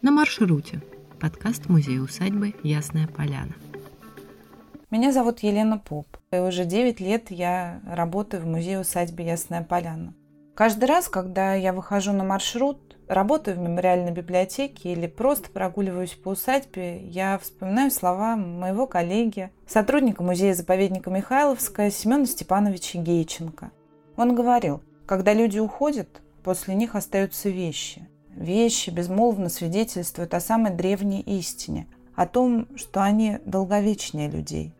На маршруте. Подкаст музея-усадьбы «Ясная поляна». Меня зовут Елена Поп. И уже 9 лет я работаю в музее-усадьбе «Ясная поляна». Каждый раз, когда я выхожу на маршрут, работаю в мемориальной библиотеке или просто прогуливаюсь по усадьбе, я вспоминаю слова моего коллеги, сотрудника музея-заповедника Михайловская Семена Степановича Гейченко. Он говорил, когда люди уходят, после них остаются вещи. Вещи безмолвно свидетельствуют о самой древней истине, о том, что они долговечнее людей.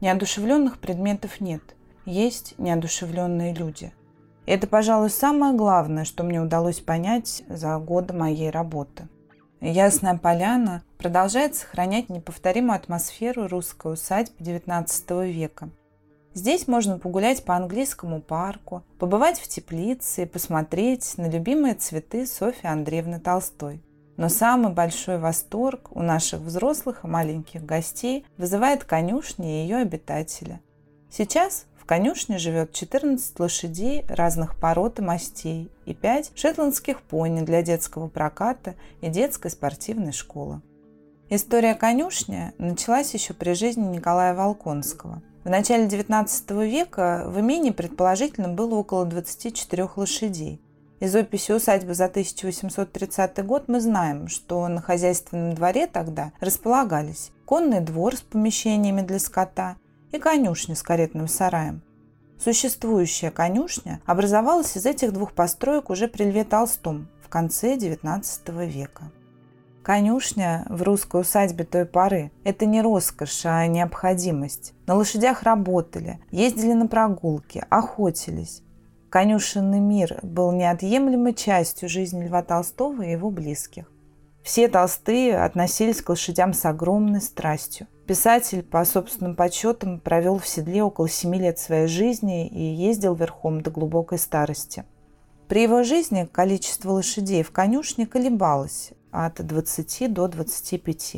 Неодушевленных предметов нет, есть неодушевленные люди. И это, пожалуй, самое главное, что мне удалось понять за годы моей работы. Ясная поляна продолжает сохранять неповторимую атмосферу русской усадьбы XIX века – Здесь можно погулять по английскому парку, побывать в теплице и посмотреть на любимые цветы Софьи Андреевны Толстой. Но самый большой восторг у наших взрослых и маленьких гостей вызывает конюшня и ее обитатели. Сейчас в конюшне живет 14 лошадей разных пород и мастей и 5 шотландских пони для детского проката и детской спортивной школы. История конюшни началась еще при жизни Николая Волконского – в начале XIX века в имении предположительно было около 24 лошадей. Из описи усадьбы за 1830 год мы знаем, что на хозяйственном дворе тогда располагались конный двор с помещениями для скота и конюшня с каретным сараем. Существующая конюшня образовалась из этих двух построек уже при Льве Толстом в конце XIX века. Конюшня в русской усадьбе той поры – это не роскошь, а необходимость. На лошадях работали, ездили на прогулки, охотились. Конюшенный мир был неотъемлемой частью жизни Льва Толстого и его близких. Все толстые относились к лошадям с огромной страстью. Писатель, по собственным подсчетам, провел в седле около семи лет своей жизни и ездил верхом до глубокой старости. При его жизни количество лошадей в конюшне колебалось от 20 до 25.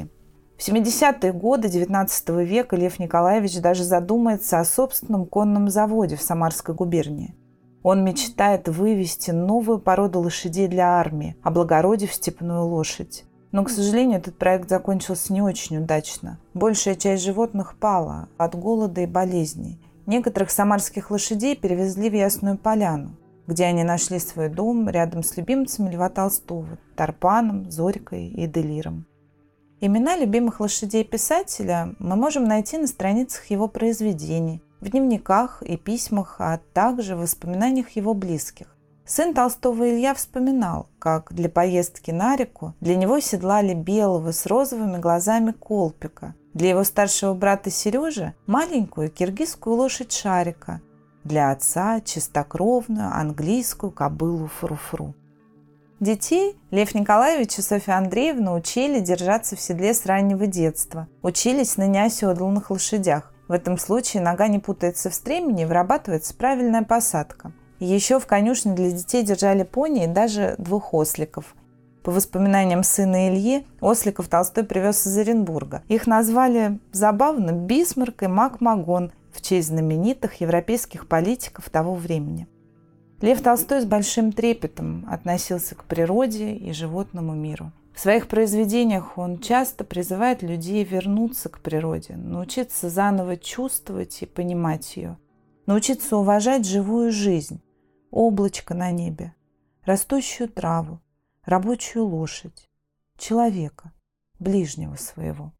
В 70-е годы XIX века Лев Николаевич даже задумается о собственном конном заводе в Самарской губернии. Он мечтает вывести новую породу лошадей для армии, облагородив степную лошадь. Но, к сожалению, этот проект закончился не очень удачно. Большая часть животных пала от голода и болезней. Некоторых самарских лошадей перевезли в Ясную Поляну где они нашли свой дом рядом с любимцами Льва Толстого – Тарпаном, Зорькой и Делиром. Имена любимых лошадей писателя мы можем найти на страницах его произведений, в дневниках и письмах, а также в воспоминаниях его близких. Сын Толстого Илья вспоминал, как для поездки на реку для него седлали белого с розовыми глазами колпика, для его старшего брата Сережи – маленькую киргизскую лошадь Шарика, для отца чистокровную английскую кобылу Фруфру. Детей Лев Николаевич и Софья Андреевна учили держаться в седле с раннего детства, учились на неоседланных лошадях. В этом случае нога не путается в стремени и вырабатывается правильная посадка. Еще в конюшне для детей держали пони и даже двух осликов. По воспоминаниям сына Ильи, осликов Толстой привез из Оренбурга. Их назвали забавно Бисмарк и Мак Магон, в честь знаменитых европейских политиков того времени. Лев Толстой с большим трепетом относился к природе и животному миру. В своих произведениях он часто призывает людей вернуться к природе, научиться заново чувствовать и понимать ее, научиться уважать живую жизнь, облачко на небе, растущую траву, рабочую лошадь, человека, ближнего своего.